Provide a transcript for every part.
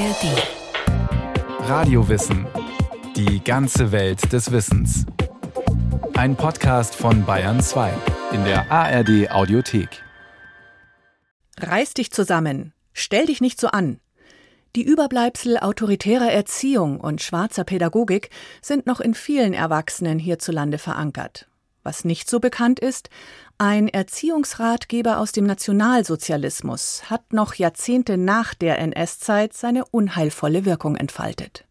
ARD. Radiowissen. Die ganze Welt des Wissens. Ein Podcast von Bayern 2 in der ARD Audiothek. Reiß dich zusammen. Stell dich nicht so an. Die Überbleibsel autoritärer Erziehung und schwarzer Pädagogik sind noch in vielen Erwachsenen hierzulande verankert. Was nicht so bekannt ist, ein Erziehungsratgeber aus dem Nationalsozialismus hat noch Jahrzehnte nach der NS-Zeit seine unheilvolle Wirkung entfaltet.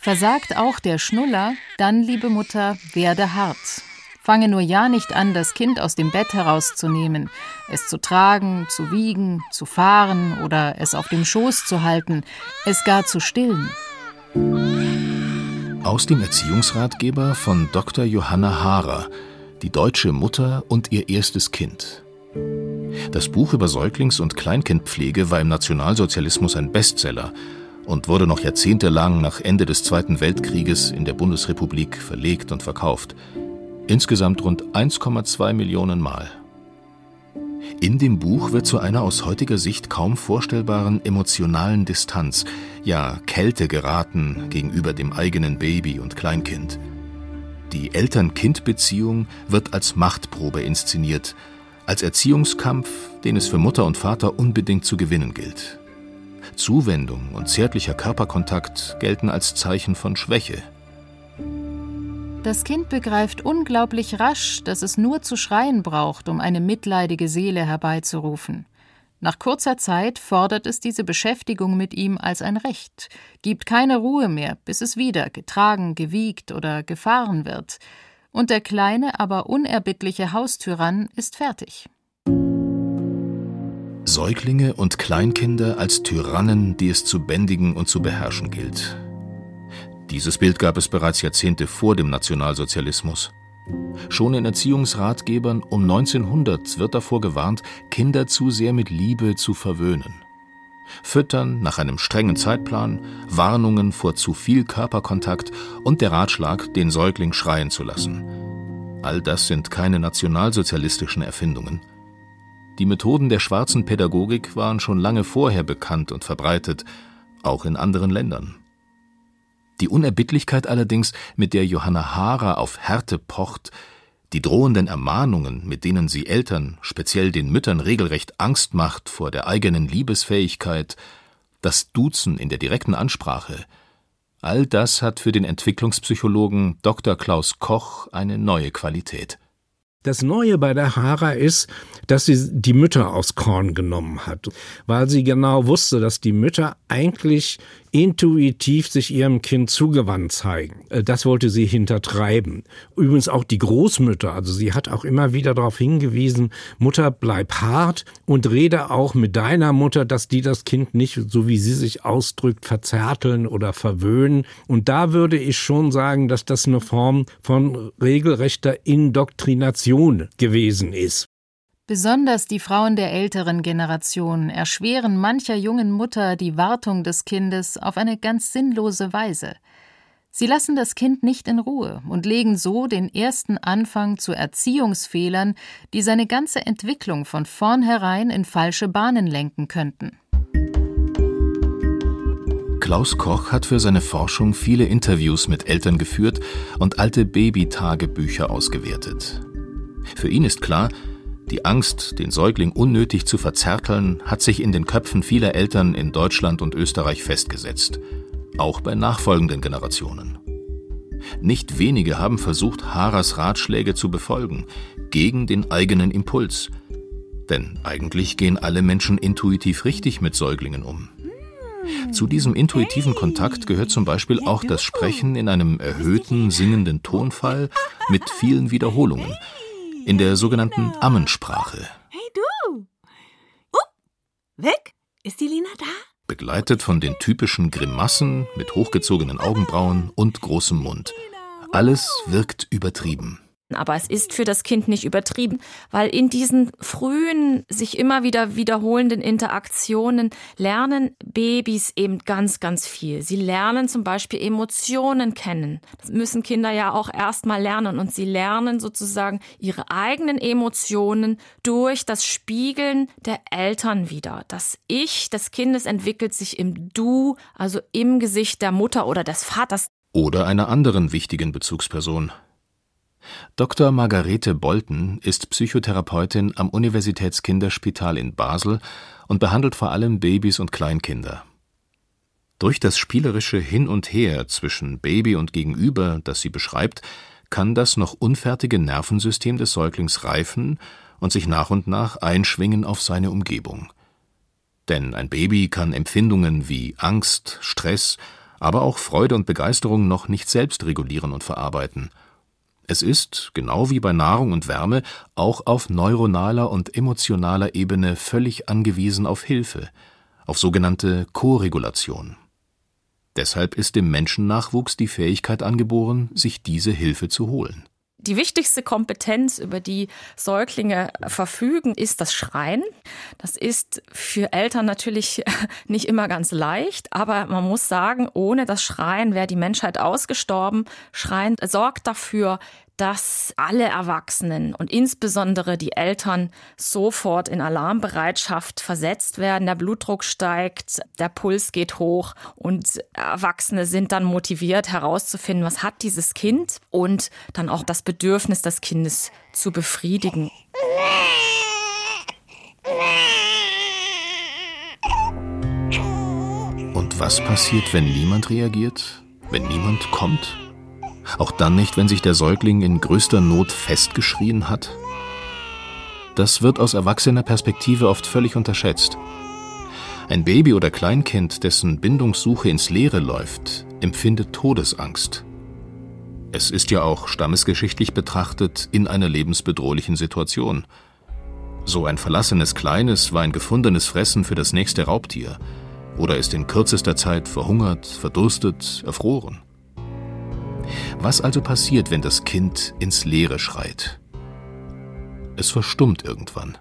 Versagt auch der Schnuller, dann, liebe Mutter, werde hart. Fange nur ja nicht an, das Kind aus dem Bett herauszunehmen, es zu tragen, zu wiegen, zu fahren oder es auf dem Schoß zu halten, es gar zu stillen. Aus dem Erziehungsratgeber von Dr. Johanna Haarer, die deutsche Mutter und ihr erstes Kind. Das Buch über Säuglings- und Kleinkindpflege war im Nationalsozialismus ein Bestseller und wurde noch jahrzehntelang nach Ende des Zweiten Weltkrieges in der Bundesrepublik verlegt und verkauft. Insgesamt rund 1,2 Millionen Mal. In dem Buch wird zu einer aus heutiger Sicht kaum vorstellbaren emotionalen Distanz, ja Kälte geraten gegenüber dem eigenen Baby und Kleinkind. Die Eltern-Kind-Beziehung wird als Machtprobe inszeniert, als Erziehungskampf, den es für Mutter und Vater unbedingt zu gewinnen gilt. Zuwendung und zärtlicher Körperkontakt gelten als Zeichen von Schwäche. Das Kind begreift unglaublich rasch, dass es nur zu schreien braucht, um eine mitleidige Seele herbeizurufen. Nach kurzer Zeit fordert es diese Beschäftigung mit ihm als ein Recht, gibt keine Ruhe mehr, bis es wieder getragen, gewiegt oder gefahren wird. Und der kleine, aber unerbittliche Haustyrann ist fertig. Säuglinge und Kleinkinder als Tyrannen, die es zu bändigen und zu beherrschen gilt. Dieses Bild gab es bereits Jahrzehnte vor dem Nationalsozialismus. Schon in Erziehungsratgebern um 1900 wird davor gewarnt, Kinder zu sehr mit Liebe zu verwöhnen. Füttern nach einem strengen Zeitplan, Warnungen vor zu viel Körperkontakt und der Ratschlag, den Säugling schreien zu lassen. All das sind keine nationalsozialistischen Erfindungen. Die Methoden der schwarzen Pädagogik waren schon lange vorher bekannt und verbreitet, auch in anderen Ländern. Die Unerbittlichkeit allerdings, mit der Johanna Haarer auf Härte pocht, die drohenden Ermahnungen, mit denen sie Eltern, speziell den Müttern, regelrecht Angst macht vor der eigenen Liebesfähigkeit, das Duzen in der direkten Ansprache, all das hat für den Entwicklungspsychologen Dr. Klaus Koch eine neue Qualität. Das Neue bei der Hara ist, dass sie die Mütter aufs Korn genommen hat, weil sie genau wusste, dass die Mütter eigentlich intuitiv sich ihrem Kind zugewandt zeigen. Äh, das wollte sie hintertreiben. Übrigens auch die Großmütter, also sie hat auch immer wieder darauf hingewiesen, Mutter, bleib hart und rede auch mit deiner Mutter, dass die das Kind nicht, so wie sie sich ausdrückt, verzärteln oder verwöhnen. Und da würde ich schon sagen, dass das eine Form von regelrechter Indoktrination gewesen ist. Besonders die Frauen der älteren Generation erschweren mancher jungen Mutter die Wartung des Kindes auf eine ganz sinnlose Weise. Sie lassen das Kind nicht in Ruhe und legen so den ersten Anfang zu Erziehungsfehlern, die seine ganze Entwicklung von vornherein in falsche Bahnen lenken könnten. Klaus Koch hat für seine Forschung viele Interviews mit Eltern geführt und alte Babytagebücher ausgewertet. Für ihn ist klar, die Angst, den Säugling unnötig zu verzärteln, hat sich in den Köpfen vieler Eltern in Deutschland und Österreich festgesetzt, auch bei nachfolgenden Generationen. Nicht wenige haben versucht, Haras Ratschläge zu befolgen, gegen den eigenen Impuls. Denn eigentlich gehen alle Menschen intuitiv richtig mit Säuglingen um. Zu diesem intuitiven Kontakt gehört zum Beispiel auch das Sprechen in einem erhöhten, singenden Tonfall mit vielen Wiederholungen, in der sogenannten Ammensprache. Hey du! Up, weg? Ist die Lina da? Begleitet von den typischen Grimassen mit hochgezogenen Augenbrauen und großem Mund. Alles wirkt übertrieben. Aber es ist für das Kind nicht übertrieben, weil in diesen frühen, sich immer wieder wiederholenden Interaktionen lernen Babys eben ganz, ganz viel. Sie lernen zum Beispiel Emotionen kennen. Das müssen Kinder ja auch erstmal lernen und sie lernen sozusagen ihre eigenen Emotionen durch das Spiegeln der Eltern wieder. Das Ich des Kindes entwickelt sich im Du, also im Gesicht der Mutter oder des Vaters. Oder einer anderen wichtigen Bezugsperson, Dr. Margarete Bolten ist Psychotherapeutin am Universitätskinderspital in Basel und behandelt vor allem Babys und Kleinkinder. Durch das spielerische Hin und Her zwischen Baby und Gegenüber, das sie beschreibt, kann das noch unfertige Nervensystem des Säuglings reifen und sich nach und nach einschwingen auf seine Umgebung. Denn ein Baby kann Empfindungen wie Angst, Stress, aber auch Freude und Begeisterung noch nicht selbst regulieren und verarbeiten – es ist, genau wie bei Nahrung und Wärme, auch auf neuronaler und emotionaler Ebene völlig angewiesen auf Hilfe, auf sogenannte Koregulation. Deshalb ist dem Menschennachwuchs die Fähigkeit angeboren, sich diese Hilfe zu holen. Die wichtigste Kompetenz, über die Säuglinge verfügen, ist das Schreien. Das ist für Eltern natürlich nicht immer ganz leicht, aber man muss sagen, ohne das Schreien wäre die Menschheit ausgestorben. Schreien sorgt dafür, dass alle Erwachsenen und insbesondere die Eltern sofort in Alarmbereitschaft versetzt werden. Der Blutdruck steigt, der Puls geht hoch und Erwachsene sind dann motiviert herauszufinden, was hat dieses Kind und dann auch das Bedürfnis des Kindes zu befriedigen. Und was passiert, wenn niemand reagiert? Wenn niemand kommt? Auch dann nicht, wenn sich der Säugling in größter Not festgeschrien hat? Das wird aus erwachsener Perspektive oft völlig unterschätzt. Ein Baby oder Kleinkind, dessen Bindungssuche ins Leere läuft, empfindet Todesangst. Es ist ja auch stammesgeschichtlich betrachtet in einer lebensbedrohlichen Situation. So ein verlassenes Kleines war ein gefundenes Fressen für das nächste Raubtier oder ist in kürzester Zeit verhungert, verdurstet, erfroren. Was also passiert, wenn das Kind ins Leere schreit? Es verstummt irgendwann.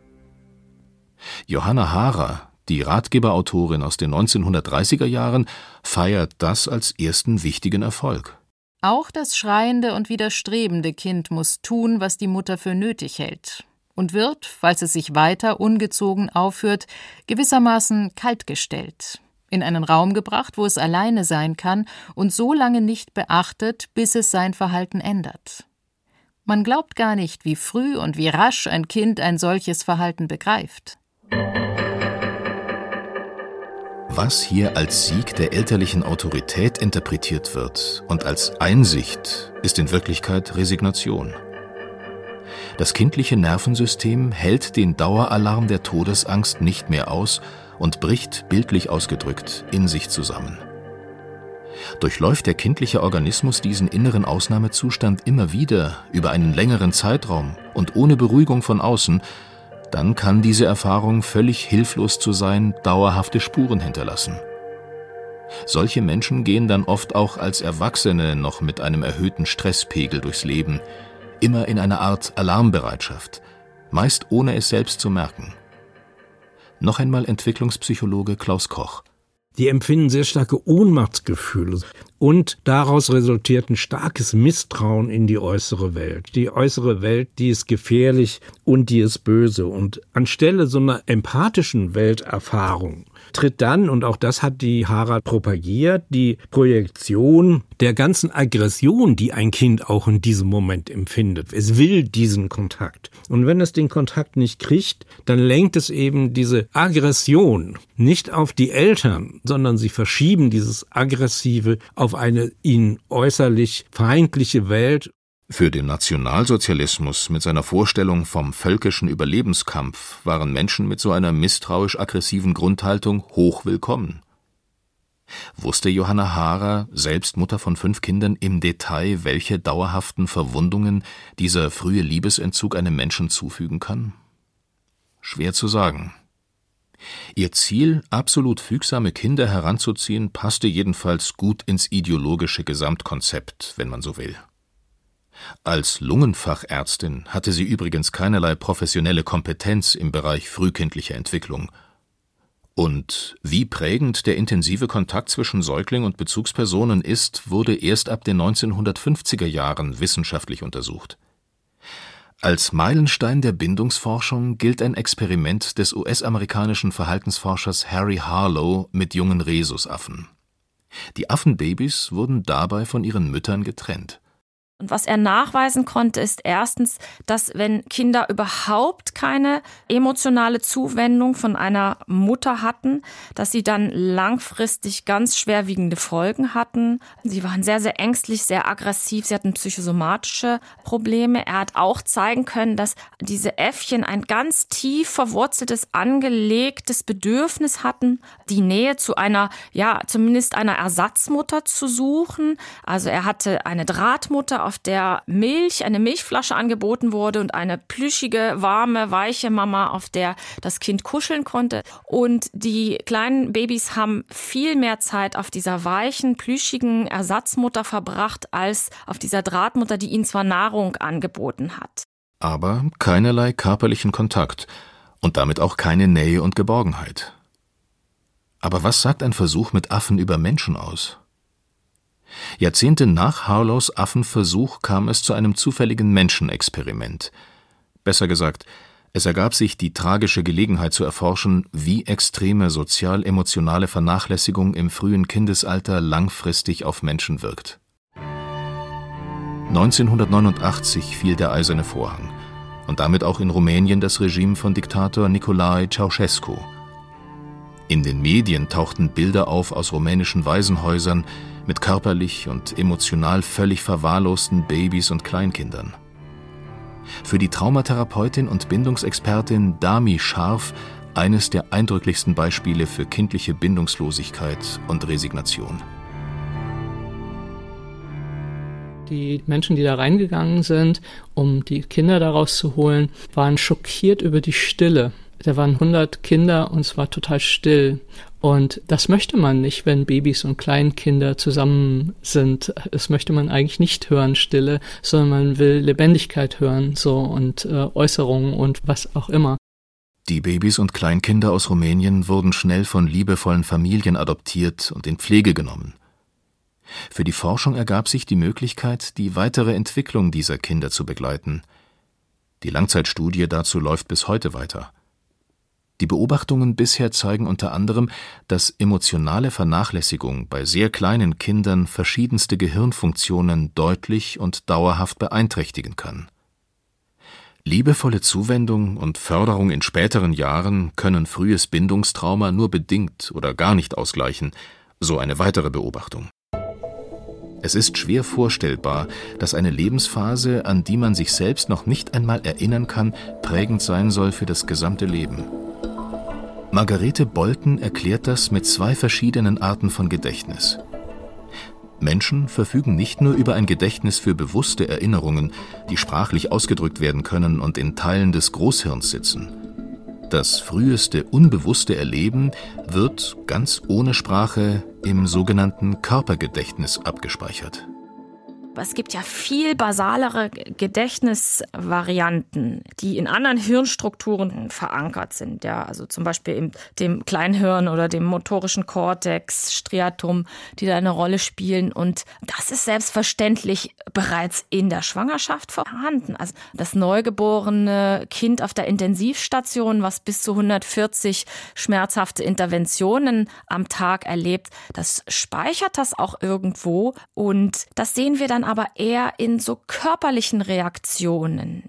Johanna Hara, die Ratgeberautorin aus den 1930er Jahren, feiert das als ersten wichtigen Erfolg. Auch das schreiende und widerstrebende Kind muss tun, was die Mutter für nötig hält, und wird, falls es sich weiter ungezogen aufführt, gewissermaßen kaltgestellt, in einen Raum gebracht, wo es alleine sein kann und so lange nicht beachtet, bis es sein Verhalten ändert. Man glaubt gar nicht, wie früh und wie rasch ein Kind ein solches Verhalten begreift. Was hier als Sieg der elterlichen Autorität interpretiert wird und als Einsicht, ist in Wirklichkeit Resignation. Das kindliche Nervensystem hält den Daueralarm der Todesangst nicht mehr aus und bricht, bildlich ausgedrückt, in sich zusammen. Durchläuft der kindliche Organismus diesen inneren Ausnahmezustand immer wieder über einen längeren Zeitraum und ohne Beruhigung von außen, dann kann diese Erfahrung völlig hilflos zu sein dauerhafte Spuren hinterlassen. Solche Menschen gehen dann oft auch als Erwachsene noch mit einem erhöhten Stresspegel durchs Leben, immer in einer Art Alarmbereitschaft, meist ohne es selbst zu merken. Noch einmal Entwicklungspsychologe Klaus Koch. Die empfinden sehr starke Ohnmachtsgefühle und daraus resultiert ein starkes Misstrauen in die äußere Welt. Die äußere Welt, die ist gefährlich und die ist böse. Und anstelle so einer empathischen Welterfahrung tritt dann, und auch das hat die Harald propagiert, die Projektion der ganzen Aggression, die ein Kind auch in diesem Moment empfindet. Es will diesen Kontakt. Und wenn es den Kontakt nicht kriegt, dann lenkt es eben diese Aggression nicht auf die Eltern, sondern sie verschieben dieses Aggressive auf eine ihnen äußerlich feindliche Welt für den Nationalsozialismus mit seiner Vorstellung vom völkischen Überlebenskampf waren Menschen mit so einer misstrauisch-aggressiven Grundhaltung hochwillkommen. Wusste Johanna Haarer, selbst Mutter von fünf Kindern, im Detail, welche dauerhaften Verwundungen dieser frühe Liebesentzug einem Menschen zufügen kann? Schwer zu sagen. Ihr Ziel, absolut fügsame Kinder heranzuziehen, passte jedenfalls gut ins ideologische Gesamtkonzept, wenn man so will. Als Lungenfachärztin hatte sie übrigens keinerlei professionelle Kompetenz im Bereich frühkindlicher Entwicklung. Und wie prägend der intensive Kontakt zwischen Säugling und Bezugspersonen ist, wurde erst ab den 1950er Jahren wissenschaftlich untersucht. Als Meilenstein der Bindungsforschung gilt ein Experiment des US-amerikanischen Verhaltensforschers Harry Harlow mit jungen Rhesusaffen. Die Affenbabys wurden dabei von ihren Müttern getrennt. Und was er nachweisen konnte, ist erstens, dass wenn Kinder überhaupt keine emotionale Zuwendung von einer Mutter hatten, dass sie dann langfristig ganz schwerwiegende Folgen hatten. Sie waren sehr, sehr ängstlich, sehr aggressiv, sie hatten psychosomatische Probleme. Er hat auch zeigen können, dass diese Äffchen ein ganz tief verwurzeltes, angelegtes Bedürfnis hatten, die Nähe zu einer, ja, zumindest einer Ersatzmutter zu suchen. Also er hatte eine Drahtmutter, auf der Milch, eine Milchflasche angeboten wurde und eine plüschige, warme, weiche Mama, auf der das Kind kuscheln konnte. Und die kleinen Babys haben viel mehr Zeit auf dieser weichen, plüschigen Ersatzmutter verbracht, als auf dieser Drahtmutter, die ihnen zwar Nahrung angeboten hat. Aber keinerlei körperlichen Kontakt und damit auch keine Nähe und Geborgenheit. Aber was sagt ein Versuch mit Affen über Menschen aus? Jahrzehnte nach Harlows Affenversuch kam es zu einem zufälligen Menschenexperiment. Besser gesagt, es ergab sich die tragische Gelegenheit zu erforschen, wie extreme sozial-emotionale Vernachlässigung im frühen Kindesalter langfristig auf Menschen wirkt. 1989 fiel der Eiserne Vorhang und damit auch in Rumänien das Regime von Diktator Nicolae Ceausescu. In den Medien tauchten Bilder auf aus rumänischen Waisenhäusern, mit körperlich und emotional völlig verwahrlosten Babys und Kleinkindern. Für die Traumatherapeutin und Bindungsexpertin Dami Scharf eines der eindrücklichsten Beispiele für kindliche Bindungslosigkeit und Resignation. Die Menschen, die da reingegangen sind, um die Kinder daraus zu holen, waren schockiert über die Stille. Da waren 100 Kinder und es war total still. Und das möchte man nicht, wenn Babys und Kleinkinder zusammen sind. Das möchte man eigentlich nicht hören, Stille, sondern man will Lebendigkeit hören, so und äh, Äußerungen und was auch immer. Die Babys und Kleinkinder aus Rumänien wurden schnell von liebevollen Familien adoptiert und in Pflege genommen. Für die Forschung ergab sich die Möglichkeit, die weitere Entwicklung dieser Kinder zu begleiten. Die Langzeitstudie dazu läuft bis heute weiter. Die Beobachtungen bisher zeigen unter anderem, dass emotionale Vernachlässigung bei sehr kleinen Kindern verschiedenste Gehirnfunktionen deutlich und dauerhaft beeinträchtigen kann. Liebevolle Zuwendung und Förderung in späteren Jahren können frühes Bindungstrauma nur bedingt oder gar nicht ausgleichen, so eine weitere Beobachtung. Es ist schwer vorstellbar, dass eine Lebensphase, an die man sich selbst noch nicht einmal erinnern kann, prägend sein soll für das gesamte Leben. Margarete Bolten erklärt das mit zwei verschiedenen Arten von Gedächtnis. Menschen verfügen nicht nur über ein Gedächtnis für bewusste Erinnerungen, die sprachlich ausgedrückt werden können und in Teilen des Großhirns sitzen. Das früheste unbewusste Erleben wird ganz ohne Sprache im sogenannten Körpergedächtnis abgespeichert. Es gibt ja viel basalere Gedächtnisvarianten, die in anderen Hirnstrukturen verankert sind. Ja, also zum Beispiel im dem Kleinhirn oder dem motorischen Kortex, Striatum, die da eine Rolle spielen. Und das ist selbstverständlich bereits in der Schwangerschaft vorhanden. Also das neugeborene Kind auf der Intensivstation, was bis zu 140 schmerzhafte Interventionen am Tag erlebt, das speichert das auch irgendwo. Und das sehen wir dann dann aber eher in so körperlichen Reaktionen.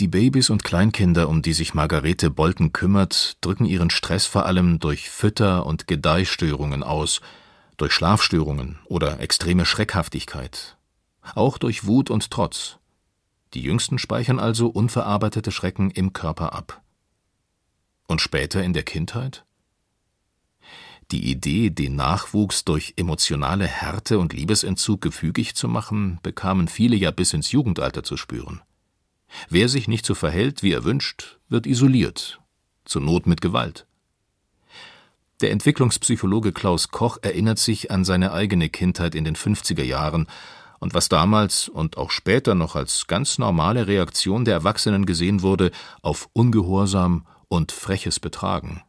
Die Babys und Kleinkinder, um die sich Margarete Bolten kümmert, drücken ihren Stress vor allem durch Fütter- und Gedeihstörungen aus, durch Schlafstörungen oder extreme Schreckhaftigkeit, auch durch Wut und Trotz. Die Jüngsten speichern also unverarbeitete Schrecken im Körper ab. Und später in der Kindheit? Die Idee, den Nachwuchs durch emotionale Härte und Liebesentzug gefügig zu machen, bekamen viele ja bis ins Jugendalter zu spüren. Wer sich nicht so verhält, wie er wünscht, wird isoliert, zur Not mit Gewalt. Der Entwicklungspsychologe Klaus Koch erinnert sich an seine eigene Kindheit in den 50er Jahren und was damals und auch später noch als ganz normale Reaktion der Erwachsenen gesehen wurde auf Ungehorsam und freches Betragen.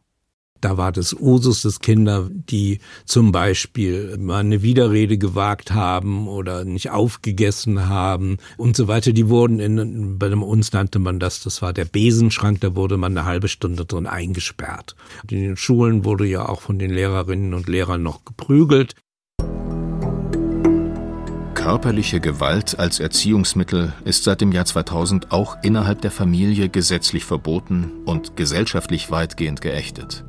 Da war das Usus, dass Kinder, die zum Beispiel mal eine Widerrede gewagt haben oder nicht aufgegessen haben und so weiter, die wurden in, bei uns nannte man das, das war der Besenschrank, da wurde man eine halbe Stunde drin eingesperrt. In den Schulen wurde ja auch von den Lehrerinnen und Lehrern noch geprügelt. Körperliche Gewalt als Erziehungsmittel ist seit dem Jahr 2000 auch innerhalb der Familie gesetzlich verboten und gesellschaftlich weitgehend geächtet.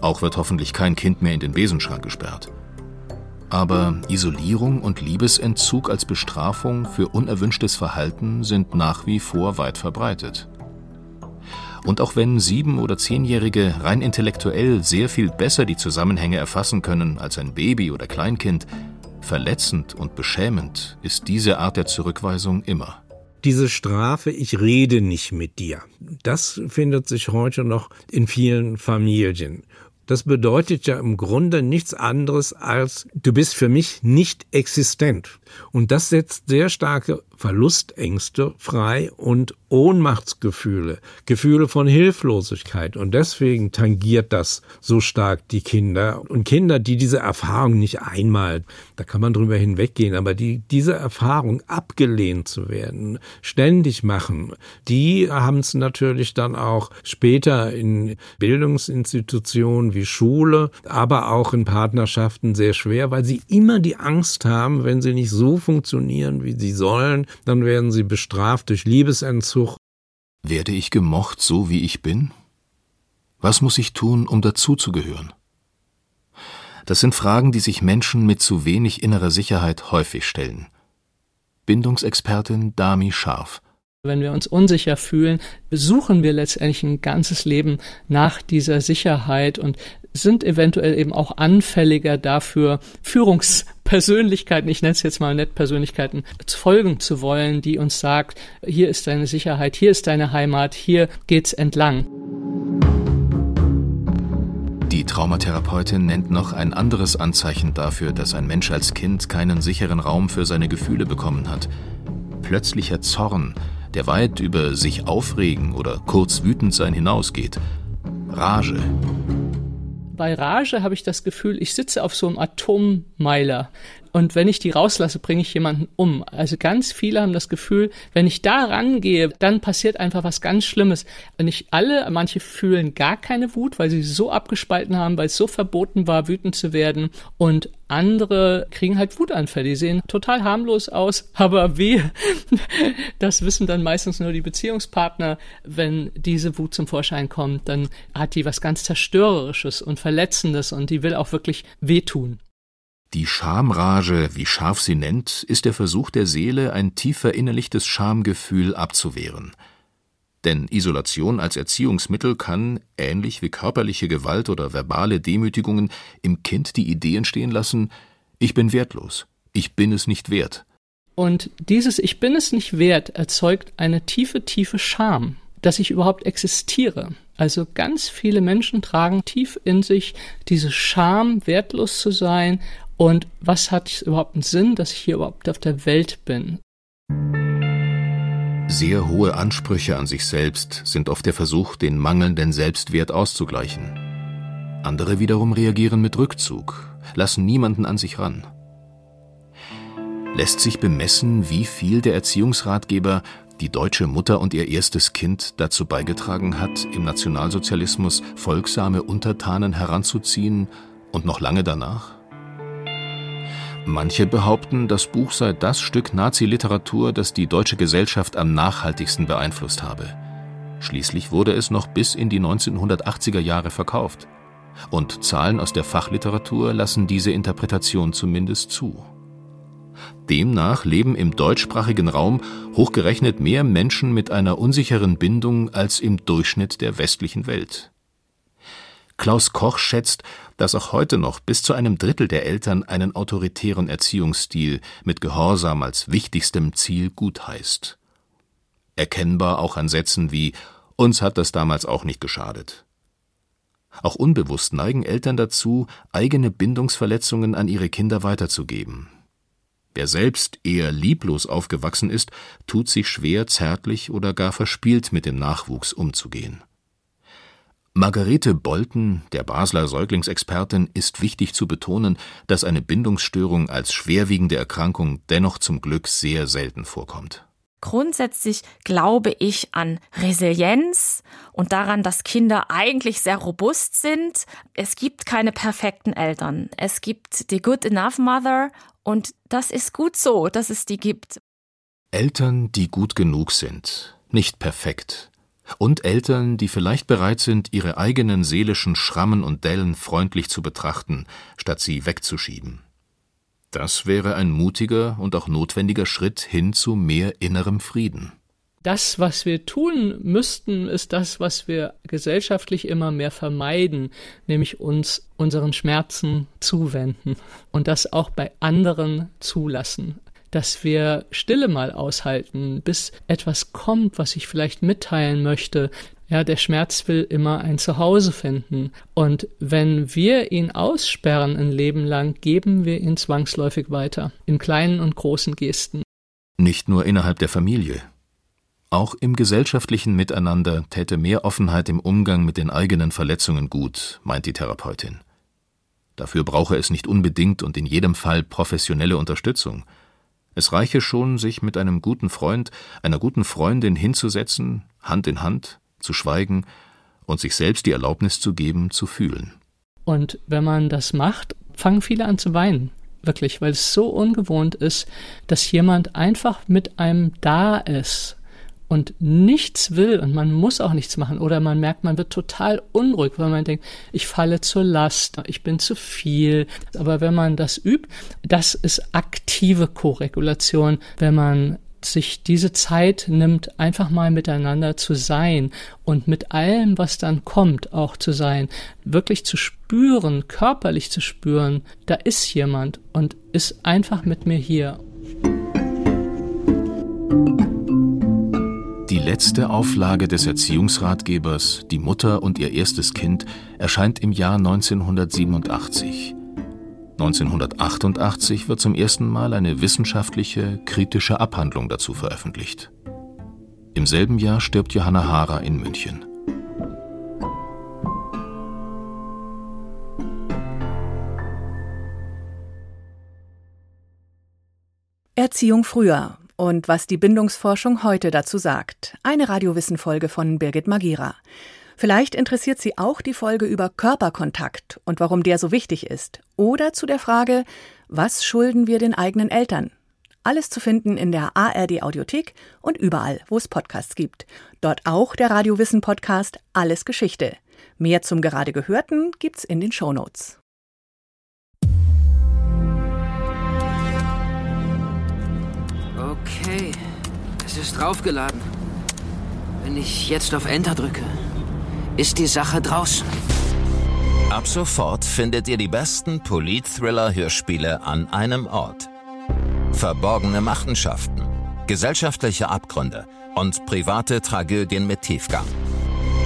Auch wird hoffentlich kein Kind mehr in den Besenschrank gesperrt. Aber Isolierung und Liebesentzug als Bestrafung für unerwünschtes Verhalten sind nach wie vor weit verbreitet. Und auch wenn sieben- oder zehnjährige rein intellektuell sehr viel besser die Zusammenhänge erfassen können als ein Baby oder Kleinkind, verletzend und beschämend ist diese Art der Zurückweisung immer. Diese Strafe, ich rede nicht mit dir, das findet sich heute noch in vielen Familien. Das bedeutet ja im Grunde nichts anderes als, du bist für mich nicht existent. Und das setzt sehr starke Verlustängste frei und Ohnmachtsgefühle, Gefühle von Hilflosigkeit. Und deswegen tangiert das so stark die Kinder. Und Kinder, die diese Erfahrung nicht einmal, da kann man drüber hinweggehen, aber die diese Erfahrung abgelehnt zu werden, ständig machen, die haben es natürlich dann auch später in Bildungsinstitutionen wie Schule, aber auch in Partnerschaften sehr schwer, weil sie immer die Angst haben, wenn sie nicht so funktionieren, wie sie sollen, dann werden sie bestraft durch Liebesentzug. Werde ich gemocht, so wie ich bin? Was muss ich tun, um dazuzugehören? Das sind Fragen, die sich Menschen mit zu wenig innerer Sicherheit häufig stellen. Bindungsexpertin Dami Scharf. Wenn wir uns unsicher fühlen, suchen wir letztendlich ein ganzes Leben nach dieser Sicherheit und sind eventuell eben auch anfälliger dafür, Führungspersönlichkeiten, ich nenne es jetzt mal nett Persönlichkeiten, folgen zu wollen, die uns sagt, hier ist deine Sicherheit, hier ist deine Heimat, hier geht's entlang. Die Traumatherapeutin nennt noch ein anderes Anzeichen dafür, dass ein Mensch als Kind keinen sicheren Raum für seine Gefühle bekommen hat. Plötzlicher Zorn, der weit über sich aufregen oder kurz wütend sein hinausgeht. Rage, bei Rage habe ich das Gefühl, ich sitze auf so einem Atommeiler. Und wenn ich die rauslasse, bringe ich jemanden um. Also ganz viele haben das Gefühl, wenn ich da rangehe, dann passiert einfach was ganz Schlimmes. Nicht alle, manche fühlen gar keine Wut, weil sie so abgespalten haben, weil es so verboten war, wütend zu werden. Und andere kriegen halt Wutanfälle. Die sehen total harmlos aus, aber weh. Das wissen dann meistens nur die Beziehungspartner. Wenn diese Wut zum Vorschein kommt, dann hat die was ganz Zerstörerisches und Verletzendes und die will auch wirklich wehtun. Die Schamrage, wie Scharf sie nennt, ist der Versuch der Seele, ein tief verinnerlichtes Schamgefühl abzuwehren. Denn Isolation als Erziehungsmittel kann, ähnlich wie körperliche Gewalt oder verbale Demütigungen, im Kind die Idee entstehen lassen, ich bin wertlos, ich bin es nicht wert. Und dieses Ich bin es nicht wert erzeugt eine tiefe, tiefe Scham, dass ich überhaupt existiere. Also ganz viele Menschen tragen tief in sich diese Scham, wertlos zu sein und was hat überhaupt einen Sinn, dass ich hier überhaupt auf der Welt bin? Sehr hohe Ansprüche an sich selbst sind oft der Versuch, den mangelnden Selbstwert auszugleichen. Andere wiederum reagieren mit Rückzug, lassen niemanden an sich ran. Lässt sich bemessen, wie viel der Erziehungsratgeber die deutsche Mutter und ihr erstes Kind dazu beigetragen hat, im Nationalsozialismus folgsame Untertanen heranzuziehen und noch lange danach? Manche behaupten, das Buch sei das Stück Nazi-Literatur, das die deutsche Gesellschaft am nachhaltigsten beeinflusst habe. Schließlich wurde es noch bis in die 1980er Jahre verkauft. Und Zahlen aus der Fachliteratur lassen diese Interpretation zumindest zu. Demnach leben im deutschsprachigen Raum hochgerechnet mehr Menschen mit einer unsicheren Bindung als im Durchschnitt der westlichen Welt. Klaus Koch schätzt, dass auch heute noch bis zu einem Drittel der Eltern einen autoritären Erziehungsstil mit Gehorsam als wichtigstem Ziel gutheißt. Erkennbar auch an Sätzen wie uns hat das damals auch nicht geschadet. Auch unbewusst neigen Eltern dazu, eigene Bindungsverletzungen an ihre Kinder weiterzugeben. Wer selbst eher lieblos aufgewachsen ist, tut sich schwer, zärtlich oder gar verspielt mit dem Nachwuchs umzugehen. Margarete Bolten, der Basler Säuglingsexpertin, ist wichtig zu betonen, dass eine Bindungsstörung als schwerwiegende Erkrankung dennoch zum Glück sehr selten vorkommt. Grundsätzlich glaube ich an Resilienz und daran, dass Kinder eigentlich sehr robust sind. Es gibt keine perfekten Eltern. Es gibt die Good Enough Mother und das ist gut so, dass es die gibt. Eltern, die gut genug sind, nicht perfekt. Und Eltern, die vielleicht bereit sind, ihre eigenen seelischen Schrammen und Dellen freundlich zu betrachten, statt sie wegzuschieben. Das wäre ein mutiger und auch notwendiger Schritt hin zu mehr innerem Frieden. Das, was wir tun müssten, ist das, was wir gesellschaftlich immer mehr vermeiden, nämlich uns unseren Schmerzen zuwenden und das auch bei anderen zulassen. Dass wir Stille mal aushalten, bis etwas kommt, was ich vielleicht mitteilen möchte, ja, der Schmerz will immer ein Zuhause finden. Und wenn wir ihn aussperren ein Leben lang, geben wir ihn zwangsläufig weiter. In kleinen und großen Gesten. Nicht nur innerhalb der Familie. Auch im gesellschaftlichen Miteinander täte mehr Offenheit im Umgang mit den eigenen Verletzungen gut, meint die Therapeutin. Dafür brauche es nicht unbedingt und in jedem Fall professionelle Unterstützung. Es reiche schon, sich mit einem guten Freund, einer guten Freundin hinzusetzen, Hand in Hand, zu schweigen und sich selbst die Erlaubnis zu geben, zu fühlen. Und wenn man das macht, fangen viele an zu weinen. Wirklich, weil es so ungewohnt ist, dass jemand einfach mit einem da ist und nichts will und man muss auch nichts machen oder man merkt, man wird total unruhig, weil man denkt, ich falle zur Last, ich bin zu viel. Aber wenn man das übt, das ist aktive Koregulation, wenn man sich diese Zeit nimmt, einfach mal miteinander zu sein und mit allem, was dann kommt, auch zu sein, wirklich zu spüren, körperlich zu spüren, da ist jemand und ist einfach mit mir hier. Letzte Auflage des Erziehungsratgebers, Die Mutter und ihr erstes Kind, erscheint im Jahr 1987. 1988 wird zum ersten Mal eine wissenschaftliche, kritische Abhandlung dazu veröffentlicht. Im selben Jahr stirbt Johanna Haarer in München. Erziehung früher und was die Bindungsforschung heute dazu sagt. Eine Radiowissen-Folge von Birgit Magira. Vielleicht interessiert Sie auch die Folge über Körperkontakt und warum der so wichtig ist. Oder zu der Frage, was schulden wir den eigenen Eltern? Alles zu finden in der ARD Audiothek und überall, wo es Podcasts gibt. Dort auch der Radiowissen Podcast Alles Geschichte. Mehr zum gerade Gehörten gibt's in den Shownotes. Okay, es ist draufgeladen. Wenn ich jetzt auf Enter drücke, ist die Sache draußen. Ab sofort findet ihr die besten Polit-Thriller-Hörspiele an einem Ort. Verborgene Machenschaften, gesellschaftliche Abgründe und private Tragödien mit Tiefgang.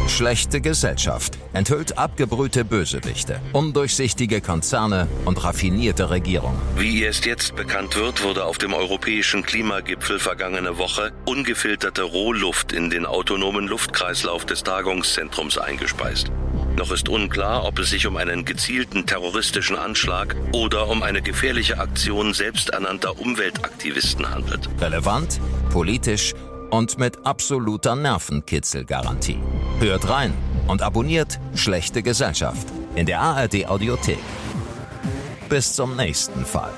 Schlechte Gesellschaft enthüllt abgebrühte Bösewichte, undurchsichtige Konzerne und raffinierte Regierungen. Wie erst jetzt bekannt wird, wurde auf dem europäischen Klimagipfel vergangene Woche ungefilterte Rohluft in den autonomen Luftkreislauf des Tagungszentrums eingespeist. Noch ist unklar, ob es sich um einen gezielten terroristischen Anschlag oder um eine gefährliche Aktion selbsternannter Umweltaktivisten handelt. Relevant, politisch und mit absoluter Nervenkitzelgarantie. Hört rein und abonniert Schlechte Gesellschaft in der ARD Audiothek. Bis zum nächsten Fall.